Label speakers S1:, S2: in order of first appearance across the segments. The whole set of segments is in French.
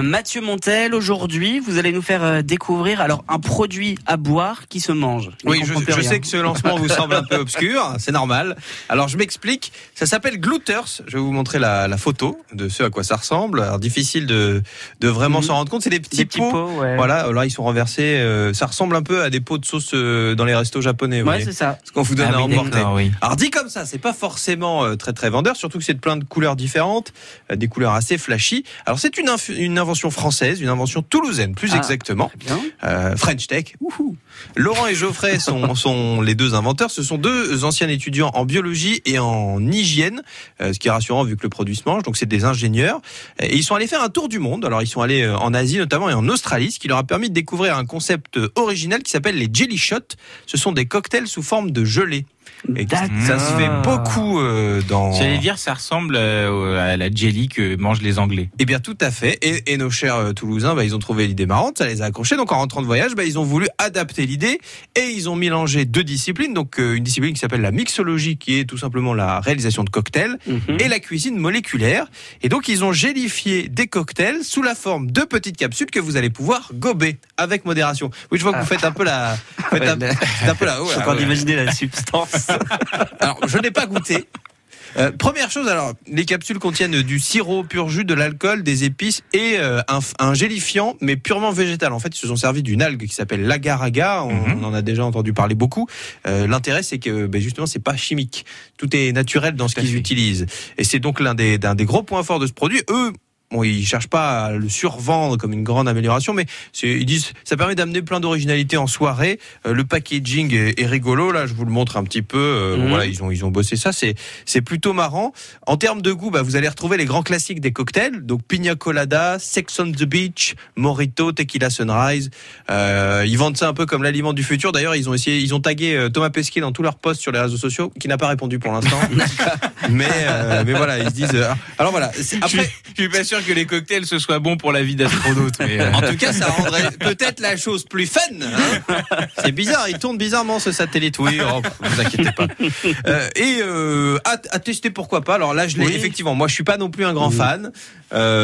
S1: Mathieu Montel, aujourd'hui, vous allez nous faire euh, découvrir alors un produit à boire qui se mange.
S2: Oui, je, sais que ce lancement vous semble un peu obscur, c'est normal. Alors je m'explique, ça s'appelle Glooters. Je vais vous montrer la, la photo de ce à quoi ça ressemble. Alors difficile de, de vraiment
S1: Mhm.
S2: s'en rendre compte, c'est des petits,
S1: Des petits
S2: pots.
S1: pots, ouais.
S2: Voilà, là ils sont renversés. euh, ça ressemble un peu à des pots de sauce euh, dans les restos japonais.
S1: Ouais, c'est ça.
S2: ce qu'on vous donne
S1: Ah
S2: à
S1: oui,
S2: emporter. Alors dit comme ça, c'est pas forcément euh, très très vendeur, surtout que c'est de plein de couleurs différentes, euh, des couleurs assez flashy. Alors c'est une, inf- une invention française, une invention toulousaine plus
S1: Ah.
S2: exactement. Euh, French Tech. Laurent et Geoffrey sont, sont les deux inventeurs. Ce sont deux anciens étudiants en biologie et en hygiène, euh, ce qui est rassurant vu que le produit se mange. Donc c'est des ingénieurs. Et ils sont allés faire un tour du monde. Alors ils sont allés euh, en Asie notamment et en Australie, ce qui leur a permis de découvrir un concept original qui s'appelle les jelly shots. Ce sont des cocktails sous forme de gelée. Et ça se fait beaucoup euh, dans.
S3: J'allais dire, ça ressemble euh, à la jelly que mangent les Anglais.
S2: Eh bien, tout à fait. Et, et nos chers euh, Toulousains, bah, ils ont trouvé l'idée marrante, ça les a accrochés. Donc, en rentrant de voyage, bah, ils ont voulu adapter l'idée et ils ont mélangé deux disciplines. Donc, euh, une discipline qui s'appelle la mixologie, qui est tout simplement la réalisation de cocktails,
S1: Mhm.
S2: et la cuisine moléculaire. Et donc, ils ont gélifié des cocktails sous la forme de petites capsules que vous allez pouvoir gober avec modération. Oui, je vois que vous faites un peu la, faites un,
S1: Ouais,
S2: c'est un peu la,
S1: Je suis
S2: ouais,
S1: en train
S2: ouais.
S1: d'imaginer la substance.
S2: Alors, je n'ai pas goûté. Euh, première chose, alors, les capsules contiennent du sirop pur jus, de l'alcool, des épices et euh, un, un gélifiant, mais purement végétal. En fait, ils se sont servis d'une algue qui s'appelle l'agar-agar. On,
S3: Mhm.
S2: on en a déjà entendu parler beaucoup. Euh, L'intérêt, c'est que ben, justement, c'est pas chimique. Tout est naturel dans ce qu'ils utilisent. Et c'est donc l'un des, des gros points forts de ce produit. Eux, Bon, ils cherchent pas à le survendre comme une grande amélioration, mais ils disent ça permet d'amener plein d'originalité en soirée. Euh, le packaging est, est rigolo. Là, je vous le montre un petit peu. Euh,
S1: Mhm.
S2: Voilà, ils ont ils ont bossé ça. C'est c'est plutôt marrant. En termes de goût, bah, vous allez retrouver les grands classiques des cocktails. Donc pina colada, Sex on the Beach, Morito, Tequila Sunrise. Euh, ils vendent ça un peu comme l'aliment du futur. D'ailleurs, ils ont essayé, ils ont tagué Thomas Pesquet dans tous leurs posts sur les réseaux sociaux, qui n'a pas répondu pour l'instant. mais mais voilà, ils se disent. alors voilà.
S3: Je suis,
S2: Après,
S3: je suis pas sûr que les cocktails ce soit bon pour la vie d'astronaute. euh,
S2: En tout cas, ça rendrait peut-être la chose plus fun. hein. c'est bizarre, il tourne bizarrement ce satellite. Oui, oh, vous inquiétez pas. Euh, et euh, à, à tester, pourquoi pas. Alors là, je l'ai
S1: Oui.
S2: effectivement. Moi, je suis pas non plus un grand fan,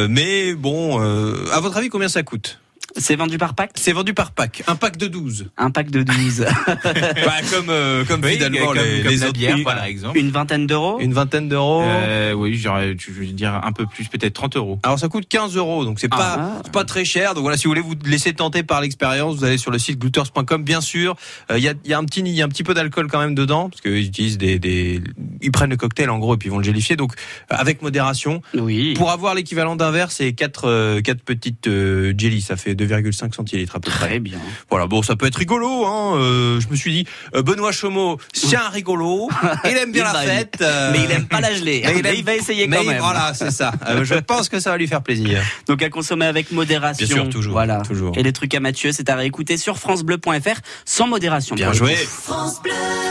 S2: mais bon. À votre avis, combien ça coûte?
S1: C'est vendu par pack
S2: C'est vendu par pack, un pack de 12
S1: Un pack de 12.
S2: Bah, comme euh, comme
S3: oui,
S2: finalement
S3: comme,
S2: les,
S3: comme
S2: les
S3: la
S2: autres.
S3: bière,
S2: Oui,
S3: par exemple.
S1: Une vingtaine d'euros
S2: Une vingtaine d'euros.
S3: Euh, oui, j'aurais- je veux dire un peu plus, peut-être 30 euros.
S2: Alors ça coûte 15 euros, donc c'est pas
S1: Ah.
S2: c'est pas très cher. Donc voilà, si vous voulez vous laisser tenter par l'expérience, vous allez sur le site glooters.com. Bien sûr, Euh, il y, a, il y a un petit il y a un petit peu d'alcool quand même dedans parce qu'ils utilisent des, des ils prennent le cocktail en gros et puis ils vont le gélifier. Donc euh, avec modération.
S1: Oui.
S2: Pour avoir l'équivalent d'un verre, c'est quatre euh, quatre petites euh, jelly, ça fait 2,5 centilitres à peu près.
S1: Très bien.
S2: Voilà, bon, ça peut être rigolo. Hein. euh, je me suis dit, euh, Benoît Chomeau, c'est un rigolo. Il aime bien
S1: Il
S2: la fête. euh,
S1: Mais il aime pas la gelée.
S2: mais il
S1: Mais
S2: aime-
S1: il va essayer
S2: mais
S1: quand même.
S2: Voilà, c'est ça. Euh, je pense que ça va lui faire plaisir.
S1: Donc à consommer avec modération.
S2: Bien sûr, toujours,
S1: Voilà.
S2: toujours.
S1: Et les trucs à Mathieu, c'est à réécouter sur francebleu.fr sans modération.
S2: Bien joué.
S1: coup.